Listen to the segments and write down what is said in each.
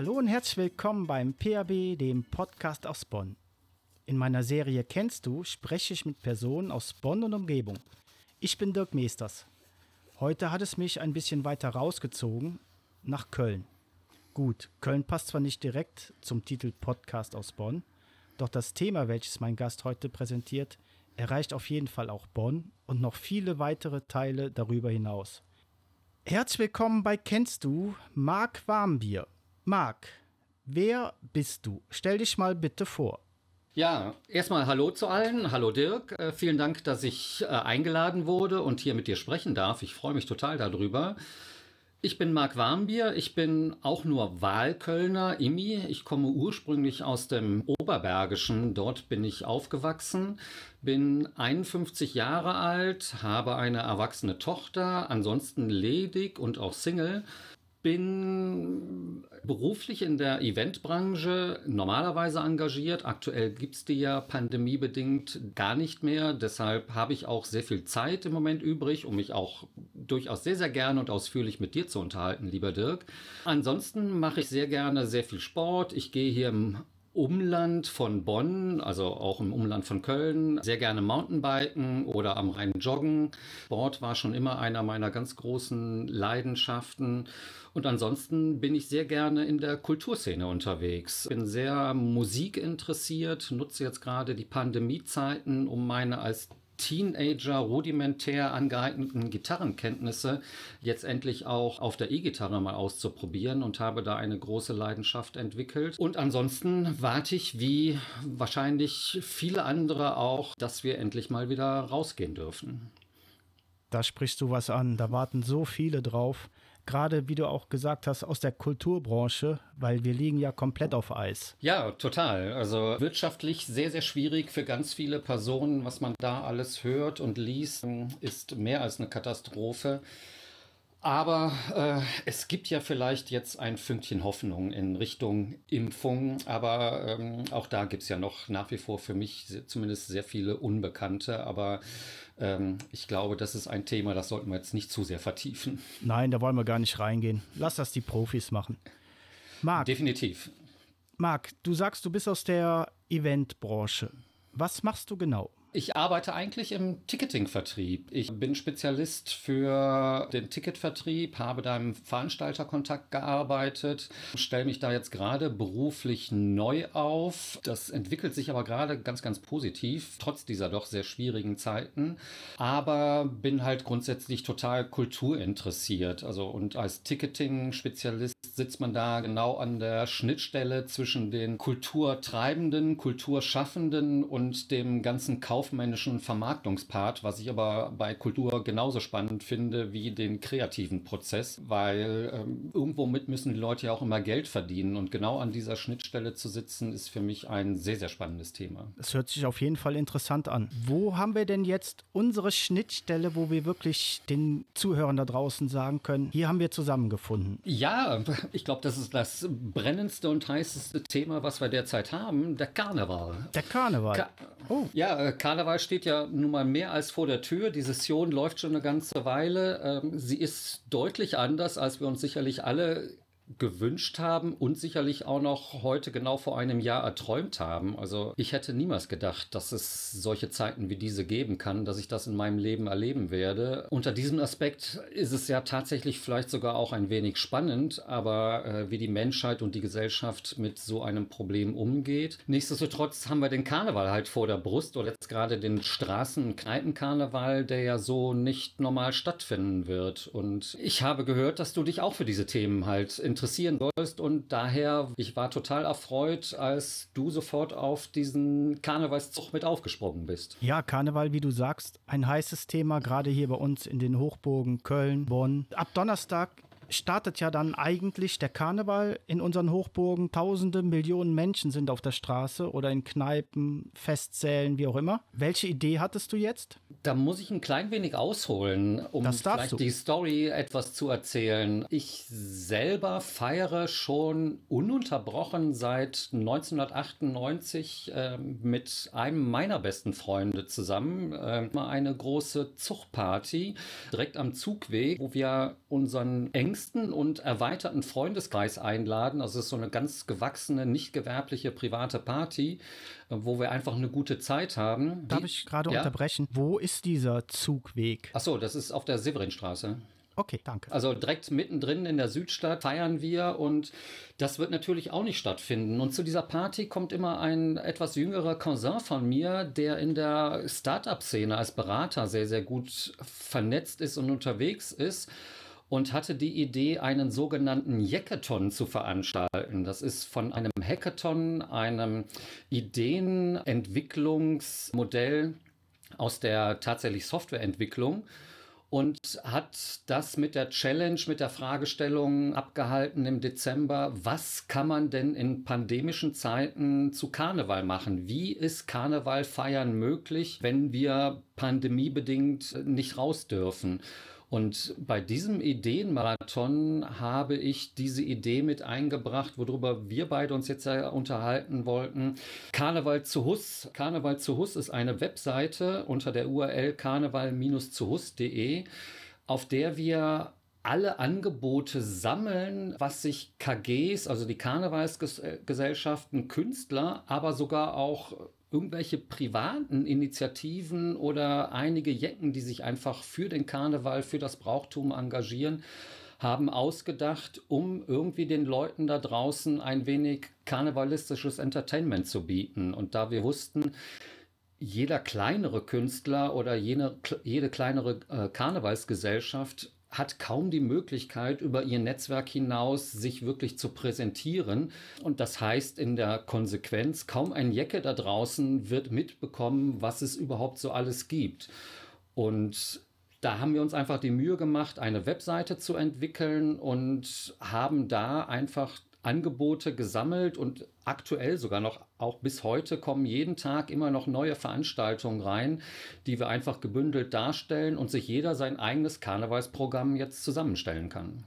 Hallo und herzlich willkommen beim PAB, dem Podcast aus Bonn. In meiner Serie Kennst du spreche ich mit Personen aus Bonn und Umgebung. Ich bin Dirk Meesters. Heute hat es mich ein bisschen weiter rausgezogen nach Köln. Gut, Köln passt zwar nicht direkt zum Titel Podcast aus Bonn, doch das Thema, welches mein Gast heute präsentiert, erreicht auf jeden Fall auch Bonn und noch viele weitere Teile darüber hinaus. Herzlich willkommen bei Kennst du Marc Warmbier. Marc, wer bist du? Stell dich mal bitte vor. Ja, erstmal Hallo zu allen. Hallo Dirk. Äh, vielen Dank, dass ich äh, eingeladen wurde und hier mit dir sprechen darf. Ich freue mich total darüber. Ich bin Marc Warmbier. Ich bin auch nur Wahlkölner, Immi. Ich komme ursprünglich aus dem Oberbergischen. Dort bin ich aufgewachsen. Bin 51 Jahre alt, habe eine erwachsene Tochter, ansonsten ledig und auch Single bin beruflich in der Eventbranche normalerweise engagiert. Aktuell gibt's die ja pandemiebedingt gar nicht mehr. Deshalb habe ich auch sehr viel Zeit im Moment übrig, um mich auch durchaus sehr, sehr gerne und ausführlich mit dir zu unterhalten, lieber Dirk. Ansonsten mache ich sehr gerne sehr viel Sport. Ich gehe hier im Umland von Bonn, also auch im Umland von Köln, sehr gerne Mountainbiken oder am Rhein joggen. Sport war schon immer einer meiner ganz großen Leidenschaften. Und ansonsten bin ich sehr gerne in der Kulturszene unterwegs. Bin sehr musikinteressiert, nutze jetzt gerade die Pandemiezeiten, um meine als Teenager rudimentär angeeigneten Gitarrenkenntnisse jetzt endlich auch auf der E-Gitarre mal auszuprobieren und habe da eine große Leidenschaft entwickelt. Und ansonsten warte ich wie wahrscheinlich viele andere auch, dass wir endlich mal wieder rausgehen dürfen. Da sprichst du was an. Da warten so viele drauf gerade wie du auch gesagt hast, aus der Kulturbranche, weil wir liegen ja komplett auf Eis. Ja, total. Also wirtschaftlich sehr, sehr schwierig für ganz viele Personen. Was man da alles hört und liest, ist mehr als eine Katastrophe. Aber äh, es gibt ja vielleicht jetzt ein Fünkchen Hoffnung in Richtung Impfung. Aber ähm, auch da gibt's ja noch nach wie vor für mich zumindest sehr viele Unbekannte. Aber ähm, ich glaube, das ist ein Thema, das sollten wir jetzt nicht zu sehr vertiefen. Nein, da wollen wir gar nicht reingehen. Lass das die Profis machen. Marc. Definitiv. Marc, du sagst, du bist aus der Eventbranche. Was machst du genau? Ich arbeite eigentlich im Ticketing-Vertrieb. Ich bin Spezialist für den Ticketvertrieb, habe da im Veranstalterkontakt gearbeitet, stelle mich da jetzt gerade beruflich neu auf. Das entwickelt sich aber gerade ganz, ganz positiv, trotz dieser doch sehr schwierigen Zeiten. Aber bin halt grundsätzlich total kulturinteressiert. Also und als Ticketing-Spezialist sitzt man da genau an der Schnittstelle zwischen den Kulturtreibenden, Kulturschaffenden und dem ganzen Kauf kaufmännischen Vermarktungspart, was ich aber bei Kultur genauso spannend finde wie den kreativen Prozess, weil ähm, irgendwo mit müssen die Leute ja auch immer Geld verdienen und genau an dieser Schnittstelle zu sitzen, ist für mich ein sehr, sehr spannendes Thema. Es hört sich auf jeden Fall interessant an. Wo haben wir denn jetzt unsere Schnittstelle, wo wir wirklich den Zuhörern da draußen sagen können, hier haben wir zusammengefunden? Ja, ich glaube, das ist das brennendste und heißeste Thema, was wir derzeit haben, der Karneval. Der Karneval. Ka oh. Ja, Karneval Karneval steht ja nun mal mehr als vor der Tür. Die Session läuft schon eine ganze Weile. Ähm, sie ist deutlich anders, als wir uns sicherlich alle gewünscht haben und sicherlich auch noch heute genau vor einem Jahr erträumt haben. Also ich hätte niemals gedacht, dass es solche Zeiten wie diese geben kann, dass ich das in meinem Leben erleben werde. Unter diesem Aspekt ist es ja tatsächlich vielleicht sogar auch ein wenig spannend, aber äh, wie die Menschheit und die Gesellschaft mit so einem Problem umgeht. Nichtsdestotrotz haben wir den Karneval halt vor der Brust oder jetzt gerade den Straßen- und Kneipenkarneval, der ja so nicht normal stattfinden wird. Und ich habe gehört, dass du dich auch für diese Themen halt interessierst interessieren sollst. Und daher, ich war total erfreut, als du sofort auf diesen Karnevalszug mit aufgesprungen bist. Ja, Karneval, wie du sagst, ein heißes Thema, gerade hier bei uns in den Hochburgen Köln, Bonn. Ab Donnerstag startet ja dann eigentlich der Karneval in unseren Hochburgen. Tausende, Millionen Menschen sind auf der Straße oder in Kneipen, Festsälen, wie auch immer. Welche Idee hattest du jetzt? Da muss ich ein klein wenig ausholen, um vielleicht du. die Story etwas zu erzählen. Ich selber feiere schon ununterbrochen seit 1998 äh, mit einem meiner besten Freunde zusammen äh, eine große Zugparty direkt am Zugweg, wo wir unseren engsten engsten und erweiterten Freundeskreis einladen. Also es ist so eine ganz gewachsene, nicht gewerbliche private Party, äh, wo wir einfach eine gute Zeit haben. Darf ich gerade ja? unterbrechen? Wo ist dieser Zugweg? Achso, das ist auf der Severinstraße. Okay, danke. Also direkt mittendrin in der Südstadt feiern wir und das wird natürlich auch nicht stattfinden. Und zu dieser Party kommt immer ein etwas jüngerer Cousin von mir, der in der Startup-Szene als Berater sehr, sehr gut vernetzt ist und unterwegs ist und hatte die Idee, einen sogenannten Hackathon zu veranstalten. Das ist von einem Hackathon, einem Ideenentwicklungsmodell aus der tatsächlich Softwareentwicklung und hat das mit der Challenge, mit der Fragestellung abgehalten im Dezember, was kann man denn in pandemischen Zeiten zu Karneval machen? Wie ist Karneval feiern möglich, wenn wir pandemiebedingt nicht raus dürfen? Und bei diesem Ideenmarathon habe ich diese Idee mit eingebracht, worüber wir beide uns jetzt ja unterhalten wollten. Karneval zu Hus. Karneval zu Hus ist eine Webseite unter der URL karneval-zu-hus.de, auf der wir alle Angebote sammeln, was sich KGs, also die Karnevalsgesellschaften, Künstler, aber sogar auch irgendwelche privaten Initiativen oder einige Jecken, die sich einfach für den Karneval, für das Brauchtum engagieren, haben ausgedacht, um irgendwie den Leuten da draußen ein wenig karnevalistisches Entertainment zu bieten. Und da wir wussten, jeder kleinere Künstler oder jene, jede kleinere äh, Karnevalsgesellschaft hat kaum die Möglichkeit, über ihr Netzwerk hinaus sich wirklich zu präsentieren. Und das heißt in der Konsequenz, kaum ein Jecke da draußen wird mitbekommen, was es überhaupt so alles gibt. Und da haben wir uns einfach die Mühe gemacht, eine Webseite zu entwickeln und haben da einfach Angebote gesammelt und aktuell sogar noch, auch bis heute kommen jeden Tag immer noch neue Veranstaltungen rein, die wir einfach gebündelt darstellen und sich jeder sein eigenes Karnevalsprogramm jetzt zusammenstellen kann.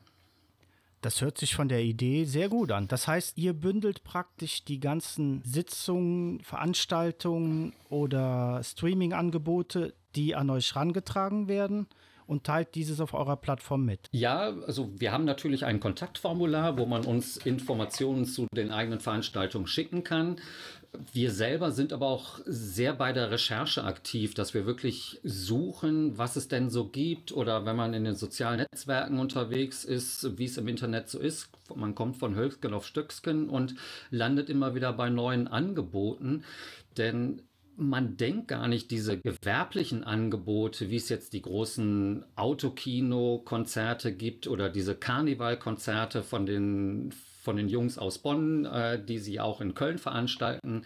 Das hört sich von der Idee sehr gut an. Das heißt, ihr bündelt praktisch die ganzen Sitzungen, Veranstaltungen oder Streaming-Angebote, die an euch herangetragen werden und teilt dieses auf eurer Plattform mit. Ja, also wir haben natürlich ein Kontaktformular, wo man uns Informationen zu den eigenen Veranstaltungen schicken kann. Wir selber sind aber auch sehr bei der Recherche aktiv, dass wir wirklich suchen, was es denn so gibt oder wenn man in den sozialen Netzwerken unterwegs ist, wie es im Internet so ist. Man kommt von Hölzgen auf Stöcksken und landet immer wieder bei neuen Angeboten. Denn man denkt gar nicht diese gewerblichen Angebote, wie es jetzt die großen Autokino-Konzerte gibt oder diese Karnevalkonzerte von den, von den Jungs aus Bonn, äh, die sie auch in Köln veranstalten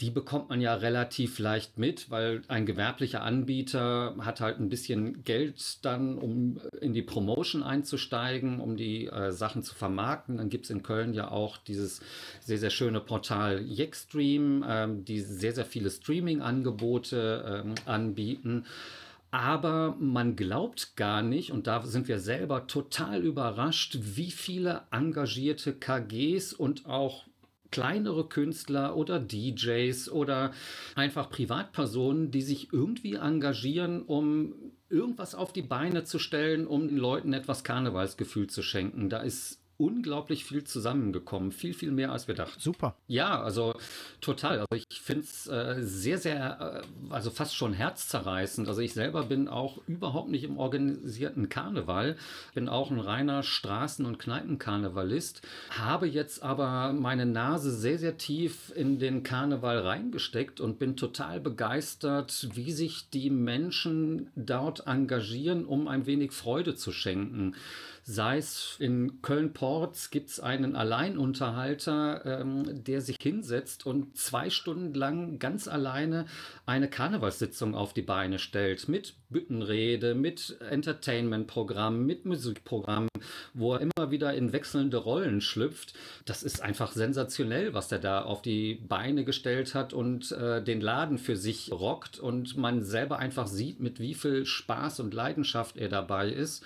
die bekommt man ja relativ leicht mit, weil ein gewerblicher Anbieter hat halt ein bisschen Geld dann, um in die Promotion einzusteigen, um die äh, Sachen zu vermarkten. Dann gibt es in Köln ja auch dieses sehr, sehr schöne Portal Yexstream, ähm, die sehr, sehr viele Streaming-Angebote ähm, anbieten. Aber man glaubt gar nicht, und da sind wir selber total überrascht, wie viele engagierte KGs und auch kleinere Künstler oder DJs oder einfach Privatpersonen, die sich irgendwie engagieren, um irgendwas auf die Beine zu stellen, um den Leuten etwas Karnevalsgefühl zu schenken. Da ist unglaublich viel zusammengekommen. Viel, viel mehr als wir dachten. Super. Ja, also total. Also ich finde es äh, sehr, sehr, äh, also fast schon herzzerreißend. Also ich selber bin auch überhaupt nicht im organisierten Karneval. Bin auch ein reiner Straßen- und Kneipenkarnevalist. Habe jetzt aber meine Nase sehr, sehr tief in den Karneval reingesteckt und bin total begeistert, wie sich die Menschen dort engagieren, um ein wenig Freude zu schenken sei es in Köln-Porz gibt es einen Alleinunterhalter, ähm, der sich hinsetzt und zwei Stunden lang ganz alleine eine Karnevalssitzung auf die Beine stellt mit Büttenrede, mit Entertainment-Programm, mit Musikprogramm, wo er immer wieder in wechselnde Rollen schlüpft. Das ist einfach sensationell, was er da auf die Beine gestellt hat und äh, den Laden für sich rockt und man selber einfach sieht, mit wie viel Spaß und Leidenschaft er dabei ist.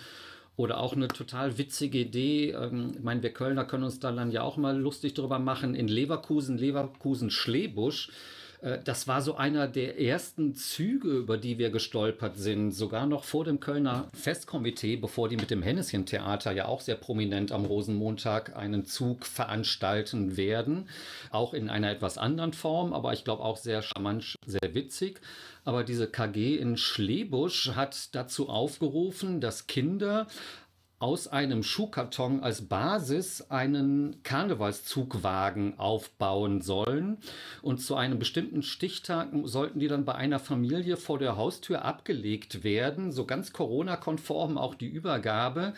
Oder auch eine total witzige Idee. Ähm, ich meine, wir Kölner können uns da dann ja auch mal lustig drüber machen. In Leverkusen, Leverkusen Schlebusch Äh, das war so einer der ersten Züge, über die wir gestolpert sind, sogar noch vor dem Kölner Festkomitee, bevor die mit dem Henneschen-Theater ja auch sehr prominent am Rosenmontag einen Zug veranstalten werden. Auch in einer etwas anderen Form, aber ich glaube auch sehr charmant, sehr witzig. Aber diese KG in Schlebusch hat dazu aufgerufen, dass Kinder aus einem Schuhkarton als Basis einen Karnevalszugwagen aufbauen sollen. Und zu einem bestimmten Stichtag sollten die dann bei einer Familie vor der Haustür abgelegt werden, so ganz Corona-konform auch die Übergabe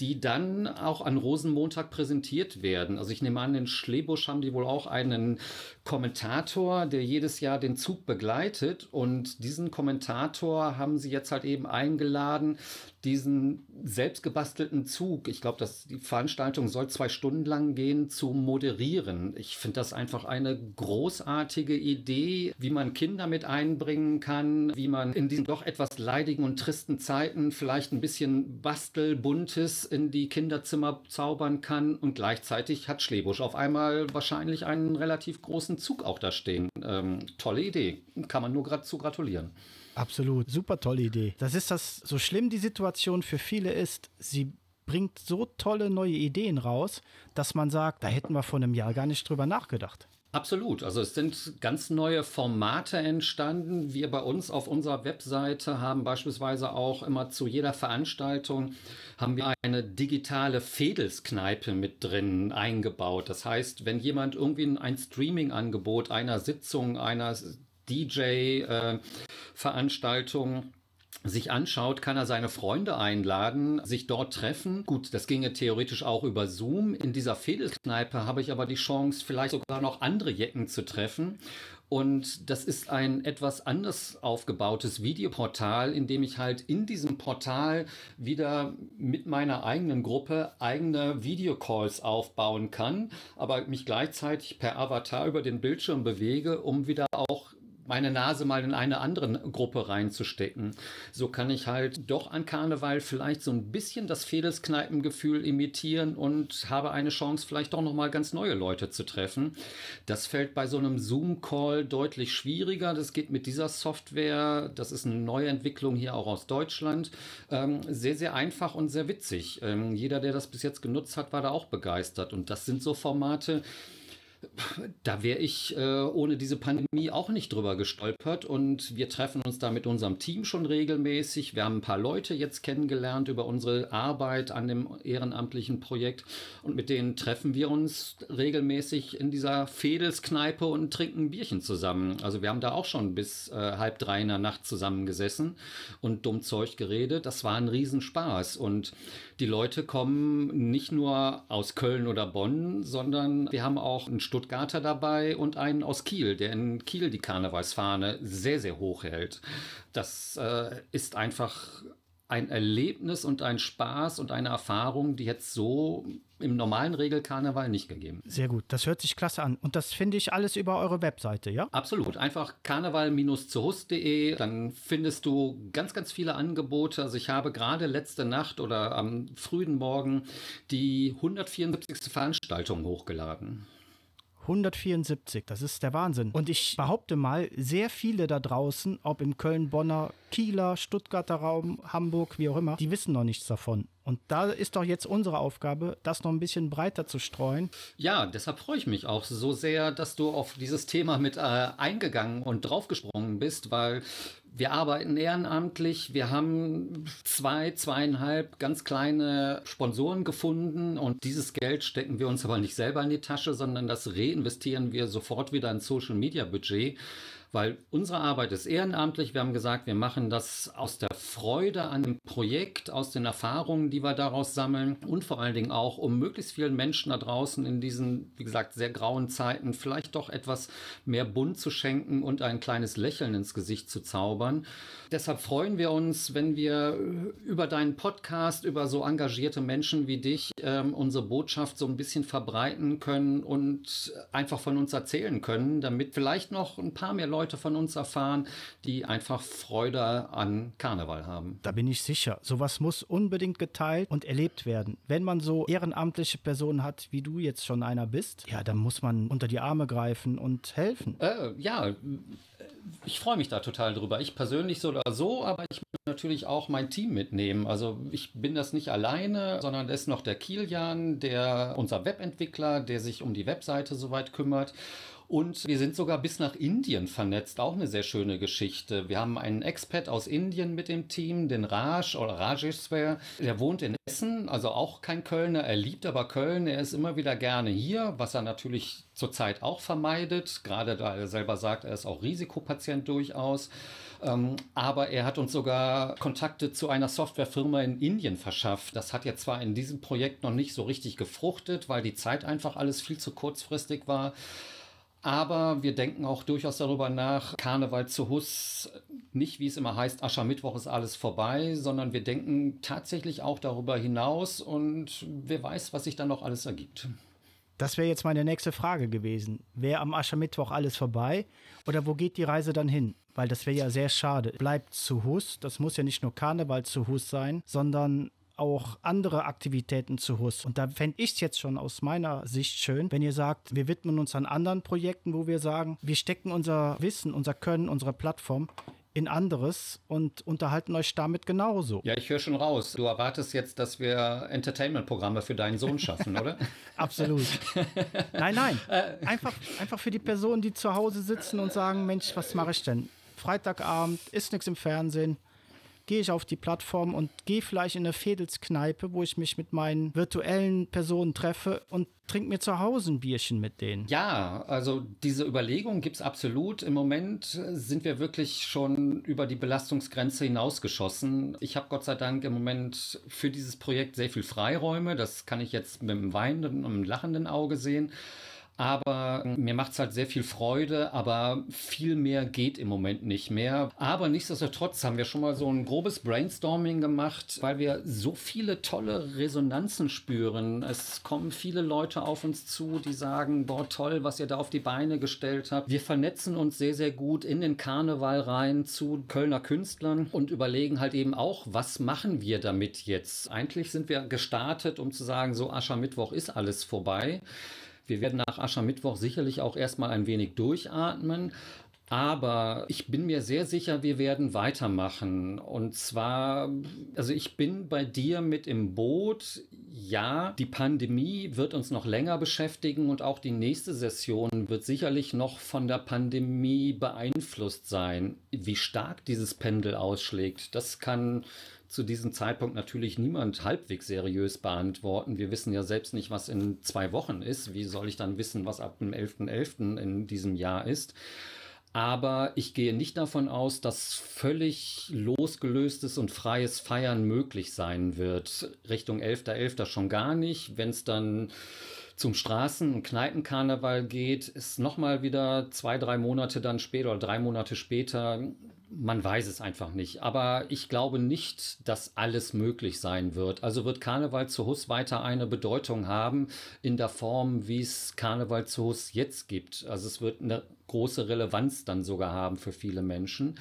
die dann auch an Rosenmontag präsentiert werden. Also ich nehme an, in Schlebusch haben die wohl auch einen Kommentator, der jedes Jahr den Zug begleitet. Und diesen Kommentator haben sie jetzt halt eben eingeladen, diesen selbstgebastelten Zug, ich glaube, die Veranstaltung soll zwei Stunden lang gehen, zu moderieren. Ich finde das einfach eine großartige Idee, wie man Kinder mit einbringen kann, wie man in diesen doch etwas leidigen und tristen Zeiten vielleicht ein bisschen Bastelbuntes in die Kinderzimmer zaubern kann. Und gleichzeitig hat Schlebusch auf einmal wahrscheinlich einen relativ großen Zug auch da stehen. Ähm, tolle Idee. Kann man nur gerade zu gratulieren. Absolut, super tolle Idee. Das ist das, so schlimm die Situation für viele ist, sie bringt so tolle neue Ideen raus, dass man sagt, da hätten wir vor einem Jahr gar nicht drüber nachgedacht. Absolut. Also es sind ganz neue Formate entstanden. Wir bei uns auf unserer Webseite haben beispielsweise auch immer zu jeder Veranstaltung haben wir eine digitale Fedelskneipe mit drin eingebaut. Das heißt, wenn jemand irgendwie ein Streaming-Angebot einer Sitzung, einer DJ-Veranstaltung äh, sich anschaut, kann er seine Freunde einladen, sich dort treffen. Gut, das ginge theoretisch auch über Zoom. In dieser Fedelskneipe habe ich aber die Chance, vielleicht sogar noch andere Jecken zu treffen. Und das ist ein etwas anders aufgebautes Videoportal, in dem ich halt in diesem Portal wieder mit meiner eigenen Gruppe eigene Videocalls aufbauen kann, aber mich gleichzeitig per Avatar über den Bildschirm bewege, um wieder auch meine Nase mal in eine andere Gruppe reinzustecken. So kann ich halt doch an Karneval vielleicht so ein bisschen das Fedelskneipengefühl imitieren und habe eine Chance, vielleicht doch noch mal ganz neue Leute zu treffen. Das fällt bei so einem Zoom-Call deutlich schwieriger. Das geht mit dieser Software. Das ist eine neue Entwicklung hier auch aus Deutschland. Ähm, sehr, sehr einfach und sehr witzig. Ähm, jeder, der das bis jetzt genutzt hat, war da auch begeistert. Und das sind so Formate, da wäre ich äh, ohne diese Pandemie auch nicht drüber gestolpert. Und wir treffen uns da mit unserem Team schon regelmäßig. Wir haben ein paar Leute jetzt kennengelernt über unsere Arbeit an dem ehrenamtlichen Projekt. Und mit denen treffen wir uns regelmäßig in dieser Fedelskneipe und trinken ein Bierchen zusammen. Also wir haben da auch schon bis äh, halb drei in der Nacht zusammengesessen und dumm Zeug geredet. Das war ein Riesenspaß. Und die Leute kommen nicht nur aus Köln oder Bonn, sondern wir haben auch einen Stuttgarter dabei und einen aus Kiel, der in Kiel die Karnevalsfahne sehr, sehr hoch hält. Das äh, ist einfach ein Erlebnis und ein Spaß und eine Erfahrung, die jetzt so im normalen Regelkarneval nicht gegeben. Sehr gut, das hört sich klasse an. Und das finde ich alles über eure Webseite, ja? Absolut. Einfach karneval-zuhust.de, dann findest du ganz, ganz viele Angebote. Also ich habe gerade letzte Nacht oder am frühen Morgen die 174. Veranstaltung hochgeladen. 174, das ist der Wahnsinn. Und ich behaupte mal, sehr viele da draußen, ob im Köln, Bonner, Kieler, Stuttgarter Raum, Hamburg, wie auch immer, die wissen noch nichts davon. Und da ist doch jetzt unsere Aufgabe, das noch ein bisschen breiter zu streuen. Ja, deshalb freue ich mich auch so sehr, dass du auf dieses Thema mit äh, eingegangen und draufgesprungen bist, weil wir arbeiten ehrenamtlich. Wir haben zwei, zweieinhalb ganz kleine Sponsoren gefunden und dieses Geld stecken wir uns aber nicht selber in die Tasche, sondern das reinvestieren wir sofort wieder in Social Media Budget weil unsere Arbeit ist ehrenamtlich. Wir haben gesagt, wir machen das aus der Freude an dem Projekt, aus den Erfahrungen, die wir daraus sammeln und vor allen Dingen auch, um möglichst vielen Menschen da draußen in diesen, wie gesagt, sehr grauen Zeiten vielleicht doch etwas mehr Bunt zu schenken und ein kleines Lächeln ins Gesicht zu zaubern. Deshalb freuen wir uns, wenn wir über deinen Podcast, über so engagierte Menschen wie dich, ähm, unsere Botschaft so ein bisschen verbreiten können und einfach von uns erzählen können, damit vielleicht noch ein paar mehr Leute Leute von uns erfahren, die einfach Freude an Karneval haben. Da bin ich sicher. Sowas muss unbedingt geteilt und erlebt werden. Wenn man so ehrenamtliche Personen hat, wie du jetzt schon einer bist, ja, dann muss man unter die Arme greifen und helfen. Äh, ja, ich freue mich da total drüber. Ich persönlich so oder so, aber ich will natürlich auch mein Team mitnehmen. Also ich bin das nicht alleine, sondern da ist noch der Kilian, der unser Webentwickler, der sich um die Webseite soweit kümmert. Und wir sind sogar bis nach Indien vernetzt. Auch eine sehr schöne Geschichte. Wir haben einen Expat aus Indien mit dem Team, den Raj oder Rajeshwar. Der wohnt in Essen, also auch kein Kölner. Er liebt aber Köln. Er ist immer wieder gerne hier, was er natürlich zurzeit auch vermeidet. Gerade da er selber sagt, er ist auch Risikopatient durchaus. Ähm, aber er hat uns sogar Kontakte zu einer Softwarefirma in Indien verschafft. Das hat jetzt zwar in diesem Projekt noch nicht so richtig gefruchtet, weil die Zeit einfach alles viel zu kurzfristig war. Aber wir denken auch durchaus darüber nach, Karneval zu Hus, nicht wie es immer heißt, Aschermittwoch ist alles vorbei, sondern wir denken tatsächlich auch darüber hinaus und wer weiß, was sich dann noch alles ergibt. Das wäre jetzt meine nächste Frage gewesen. Wäre am Aschermittwoch alles vorbei oder wo geht die Reise dann hin? Weil das wäre ja sehr schade. Bleibt zu Hus, das muss ja nicht nur Karneval zu Hus sein, sondern auch andere Aktivitäten zu Hus. Und da fände ich es jetzt schon aus meiner Sicht schön, wenn ihr sagt, wir widmen uns an anderen Projekten, wo wir sagen, wir stecken unser Wissen, unser Können, unsere Plattform in anderes und unterhalten euch damit genauso. Ja, ich höre schon raus. Du erwartest jetzt, dass wir Entertainment-Programme für deinen Sohn schaffen, oder? Absolut. Nein, nein. Einfach, einfach für die Personen, die zu Hause sitzen und sagen, Mensch, was mache ich denn? Freitagabend, ist nichts im Fernsehen gehe ich auf die Plattform und gehe vielleicht in eine Fädelskneipe, wo ich mich mit meinen virtuellen Personen treffe und trinke mir zu Hause ein Bierchen mit denen. Ja, also diese Überlegung gibt es absolut. Im Moment sind wir wirklich schon über die Belastungsgrenze hinausgeschossen. Ich habe Gott sei Dank im Moment für dieses Projekt sehr viel Freiräume. Das kann ich jetzt mit einem weinenden und einem lachenden Auge sehen. Aber mir macht es halt sehr viel Freude, aber viel mehr geht im Moment nicht mehr. Aber nichtsdestotrotz haben wir schon mal so ein grobes Brainstorming gemacht, weil wir so viele tolle Resonanzen spüren. Es kommen viele Leute auf uns zu, die sagen, boah, toll, was ihr da auf die Beine gestellt habt. Wir vernetzen uns sehr, sehr gut in den Karneval rein zu Kölner Künstlern und überlegen halt eben auch, was machen wir damit jetzt? Eigentlich sind wir gestartet, um zu sagen, so Aschermittwoch ist alles vorbei. Wir werden nach Aschermittwoch sicherlich auch erstmal ein wenig durchatmen. Aber ich bin mir sehr sicher, wir werden weitermachen. Und zwar, also ich bin bei dir mit im Boot. Ja, die Pandemie wird uns noch länger beschäftigen und auch die nächste Session wird sicherlich noch von der Pandemie beeinflusst sein. Wie stark dieses Pendel ausschlägt, das kann zu diesem Zeitpunkt natürlich niemand halbwegs seriös beantworten. Wir wissen ja selbst nicht, was in zwei Wochen ist. Wie soll ich dann wissen, was ab dem 11.11. .11. in diesem Jahr ist? Aber ich gehe nicht davon aus, dass völlig losgelöstes und freies Feiern möglich sein wird. Richtung 11.11. .11. schon gar nicht. Wenn es dann zum Straßen- und Kneipenkarneval geht, ist nochmal wieder zwei, drei Monate dann später oder drei Monate später man weiß es einfach nicht. Aber ich glaube nicht, dass alles möglich sein wird. Also wird Karneval zu Hus weiter eine Bedeutung haben in der Form, wie es Karneval zu Hus jetzt gibt. Also es wird eine große Relevanz dann sogar haben für viele Menschen.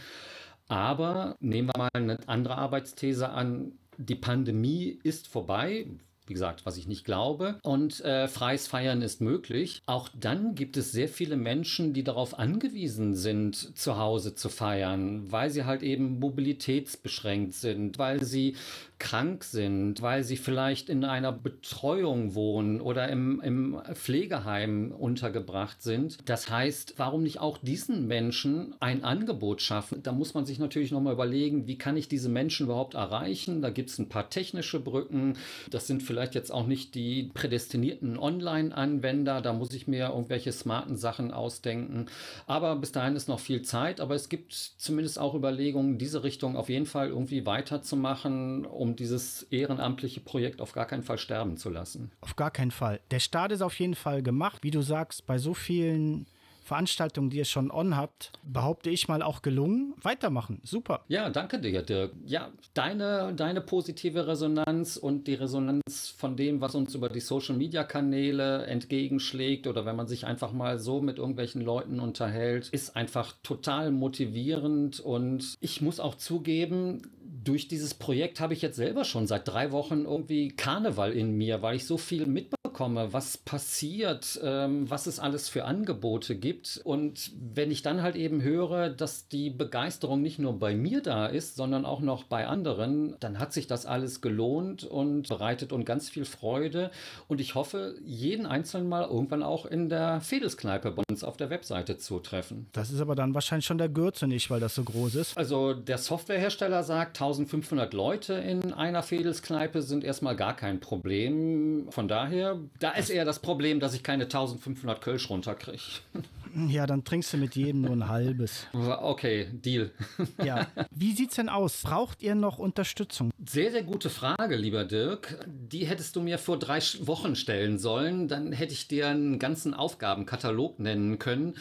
Aber nehmen wir mal eine andere Arbeitsthese an. Die Pandemie ist vorbei wie gesagt, was ich nicht glaube. Und äh, freies Feiern ist möglich. Auch dann gibt es sehr viele Menschen, die darauf angewiesen sind, zu Hause zu feiern, weil sie halt eben mobilitätsbeschränkt sind, weil sie krank sind, weil sie vielleicht in einer Betreuung wohnen oder im, im Pflegeheim untergebracht sind. Das heißt, warum nicht auch diesen Menschen ein Angebot schaffen? Da muss man sich natürlich nochmal überlegen, wie kann ich diese Menschen überhaupt erreichen? Da gibt es ein paar technische Brücken. Das sind vielleicht jetzt auch nicht die prädestinierten Online-Anwender. Da muss ich mir irgendwelche smarten Sachen ausdenken. Aber bis dahin ist noch viel Zeit. Aber es gibt zumindest auch Überlegungen, diese Richtung auf jeden Fall irgendwie weiterzumachen, um dieses ehrenamtliche Projekt auf gar keinen Fall sterben zu lassen. Auf gar keinen Fall. Der Start ist auf jeden Fall gemacht. Wie du sagst, bei so vielen Veranstaltungen, die ihr schon on habt, behaupte ich mal auch gelungen. Weitermachen. Super. Ja, danke dir, Dirk. Ja, deine, deine positive Resonanz und die Resonanz von dem, was uns über die Social Media Kanäle entgegenschlägt oder wenn man sich einfach mal so mit irgendwelchen Leuten unterhält, ist einfach total motivierend und ich muss auch zugeben, durch dieses Projekt habe ich jetzt selber schon seit drei Wochen irgendwie Karneval in mir, weil ich so viel mitbekomme, was passiert, ähm, was es alles für Angebote gibt. Und wenn ich dann halt eben höre, dass die Begeisterung nicht nur bei mir da ist, sondern auch noch bei anderen, dann hat sich das alles gelohnt und bereitet uns ganz viel Freude. Und ich hoffe, jeden einzelnen Mal irgendwann auch in der Fedelskneipe bei uns auf der Webseite zu treffen. Das ist aber dann wahrscheinlich schon der Gürze nicht, weil das so groß ist. Also der Softwarehersteller sagt, 1500 Leute in einer Fedelskneipe sind erstmal gar kein Problem. Von daher, da ist eher das Problem, dass ich keine 1500 Kölsch runterkriege. Ja, dann trinkst du mit jedem nur ein halbes. Okay, Deal. Ja. Wie sieht's denn aus? Braucht ihr noch Unterstützung? Sehr, sehr gute Frage, lieber Dirk. Die hättest du mir vor drei Wochen stellen sollen. Dann hätte ich dir einen ganzen Aufgabenkatalog nennen können.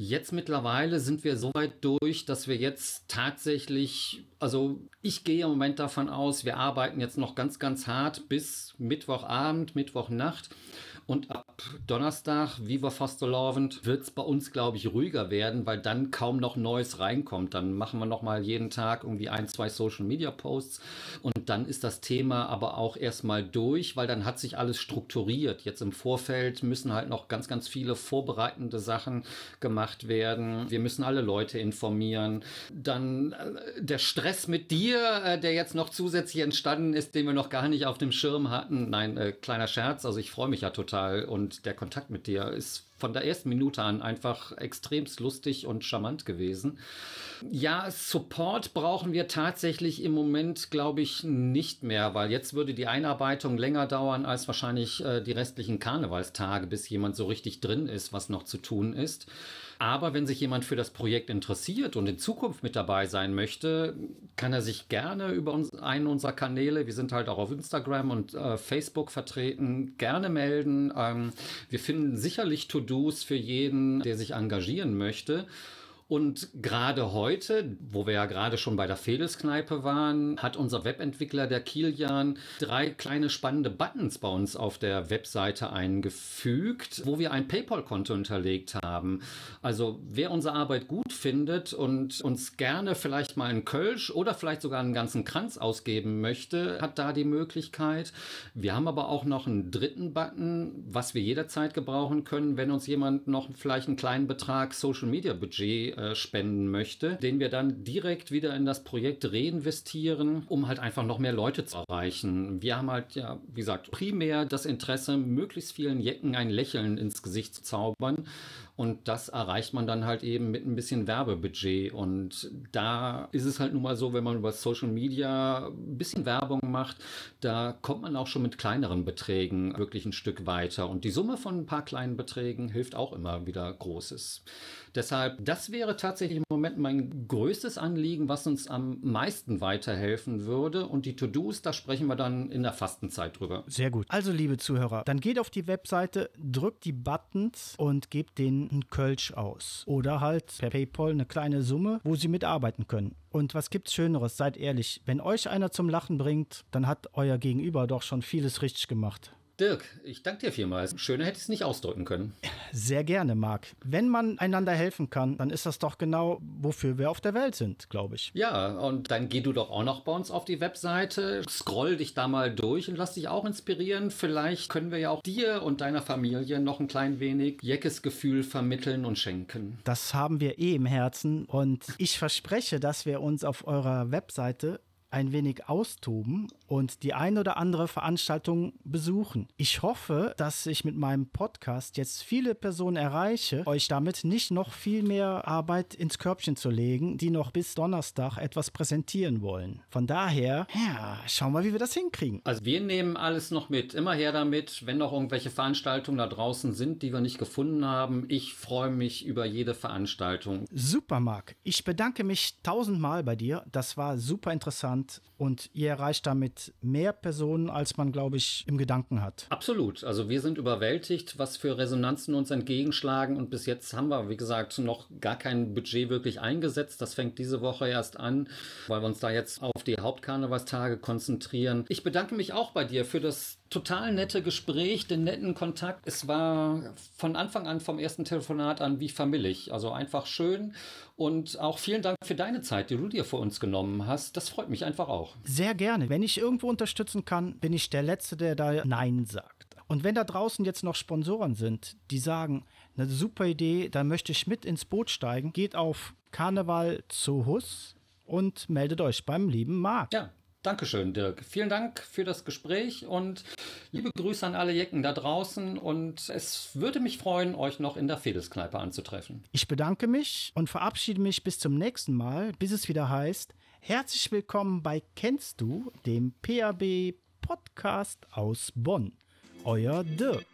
Jetzt mittlerweile sind wir so weit durch, dass wir jetzt tatsächlich, also ich gehe im Moment davon aus, wir arbeiten jetzt noch ganz, ganz hart bis Mittwochabend, Mittwochnacht. Und ab Donnerstag, Viva Fastelovend, wird es bei uns, glaube ich, ruhiger werden, weil dann kaum noch Neues reinkommt. Dann machen wir noch mal jeden Tag irgendwie ein, zwei Social Media Posts und dann ist das Thema aber auch erstmal durch, weil dann hat sich alles strukturiert. Jetzt im Vorfeld müssen halt noch ganz, ganz viele vorbereitende Sachen gemacht werden. Wir müssen alle Leute informieren. Dann äh, der Stress mit dir, äh, der jetzt noch zusätzlich entstanden ist, den wir noch gar nicht auf dem Schirm hatten. Nein, äh, kleiner Scherz. Also ich freue mich ja total total. Und der Kontakt mit dir ist von der ersten Minute an einfach extremst lustig und charmant gewesen. Ja, Support brauchen wir tatsächlich im Moment, glaube ich, nicht mehr, weil jetzt würde die Einarbeitung länger dauern als wahrscheinlich äh, die restlichen Karnevalstage, bis jemand so richtig drin ist, was noch zu tun ist. Aber wenn sich jemand für das Projekt interessiert und in Zukunft mit dabei sein möchte, kann er sich gerne über uns, einen unserer Kanäle, wir sind halt auch auf Instagram und äh, Facebook vertreten, gerne melden. Ähm, wir finden sicherlich To-Dos für jeden, der sich engagieren möchte. Und gerade heute, wo wir ja gerade schon bei der Fedelskneipe waren, hat unser Webentwickler, der Kilian, drei kleine spannende Buttons bei uns auf der Webseite eingefügt, wo wir ein PayPal-Konto hinterlegt haben. Also wer unsere Arbeit gut findet und uns gerne vielleicht mal einen Kölsch oder vielleicht sogar einen ganzen Kranz ausgeben möchte, hat da die Möglichkeit. Wir haben aber auch noch einen dritten Button, was wir jederzeit gebrauchen können, wenn uns jemand noch vielleicht einen kleinen Betrag Social Media Budget äh, spenden möchte, den wir dann direkt wieder in das Projekt reinvestieren, um halt einfach noch mehr Leute zu erreichen. Wir haben halt ja, wie gesagt, primär das Interesse, möglichst vielen Jecken ein Lächeln ins Gesicht zu zaubern und das erreicht man dann halt eben mit ein bisschen Werbebudget. Und da ist es halt nun mal so, wenn man über Social Media ein bisschen Werbung macht, da kommt man auch schon mit kleineren Beträgen wirklich ein Stück weiter. Und die Summe von ein paar kleinen Beträgen hilft auch immer wieder Großes. Deshalb, das wäre tatsächlich im Moment mein größtes Anliegen, was uns am meisten weiterhelfen würde. Und die To-Dos, da sprechen wir dann in der Fastenzeit drüber. Sehr gut. Also, liebe Zuhörer, dann geht auf die Webseite, drückt die Buttons und gebt den einen Kölsch aus. Oder halt per PayPal eine kleine Summe, wo Sie mitarbeiten können. Und was gibt's Schöneres? Seid ehrlich. Wenn euch einer zum Lachen bringt, dann hat euer Gegenüber doch schon vieles richtig gemacht. Dirk, ich danke dir vielmals. Schöner hätte ich es nicht ausdrücken können. Sehr gerne, Marc. Wenn man einander helfen kann, dann ist das doch genau, wofür wir auf der Welt sind, glaube ich. Ja, und dann geh du doch auch noch bei uns auf die Webseite, scroll dich da mal durch und lass dich auch inspirieren. Vielleicht können wir ja auch dir und deiner Familie noch ein klein wenig Jeckes Gefühl vermitteln und schenken. Das haben wir eh im Herzen und ich verspreche, dass wir uns auf eurer Webseite ein wenig austoben und die ein oder andere Veranstaltung besuchen. Ich hoffe, dass ich mit meinem Podcast jetzt viele Personen erreiche, euch damit nicht noch viel mehr Arbeit ins Körbchen zu legen, die noch bis Donnerstag etwas präsentieren wollen. Von daher, ja, schauen wir, wie wir das hinkriegen. Also wir nehmen alles noch mit, immer her damit, wenn noch irgendwelche Veranstaltungen da draußen sind, die wir nicht gefunden haben. Ich freue mich über jede Veranstaltung. Super, Marc. Ich bedanke mich tausendmal bei dir. Das war super interessant kennengelernt und ihr erreicht damit mehr Personen, als man, glaube ich, im Gedanken hat. Absolut. Also wir sind überwältigt, was für Resonanzen uns entgegenschlagen und bis jetzt haben wir, wie gesagt, noch gar kein Budget wirklich eingesetzt. Das fängt diese Woche erst an, weil wir uns da jetzt auf die Hauptkarnevalstage konzentrieren. Ich bedanke mich auch bei dir für das total nette Gespräch, den netten Kontakt. Es war von Anfang an, vom ersten Telefonat an, wie familisch. Also einfach schön. Und auch vielen Dank für deine Zeit, die du dir für uns genommen hast. Das freut mich einfach auch. Sehr gerne. Wenn ich irgendwo unterstützen kann, bin ich der Letzte, der da Nein sagt. Und wenn da draußen jetzt noch Sponsoren sind, die sagen, eine super Idee, da möchte ich mit ins Boot steigen, geht auf Karneval zu Hus und meldet euch beim lieben Marc. Ja, Dankeschön, Dirk. Vielen Dank für das Gespräch und liebe Grüße an alle Jecken da draußen. Und es würde mich freuen, euch noch in der Fedeskneipe anzutreffen. Ich bedanke mich und verabschiede mich bis zum nächsten Mal, bis es wieder heißt: Herzlich willkommen bei Kennst du, dem PAB Podcast aus Bonn. Euer Dirk.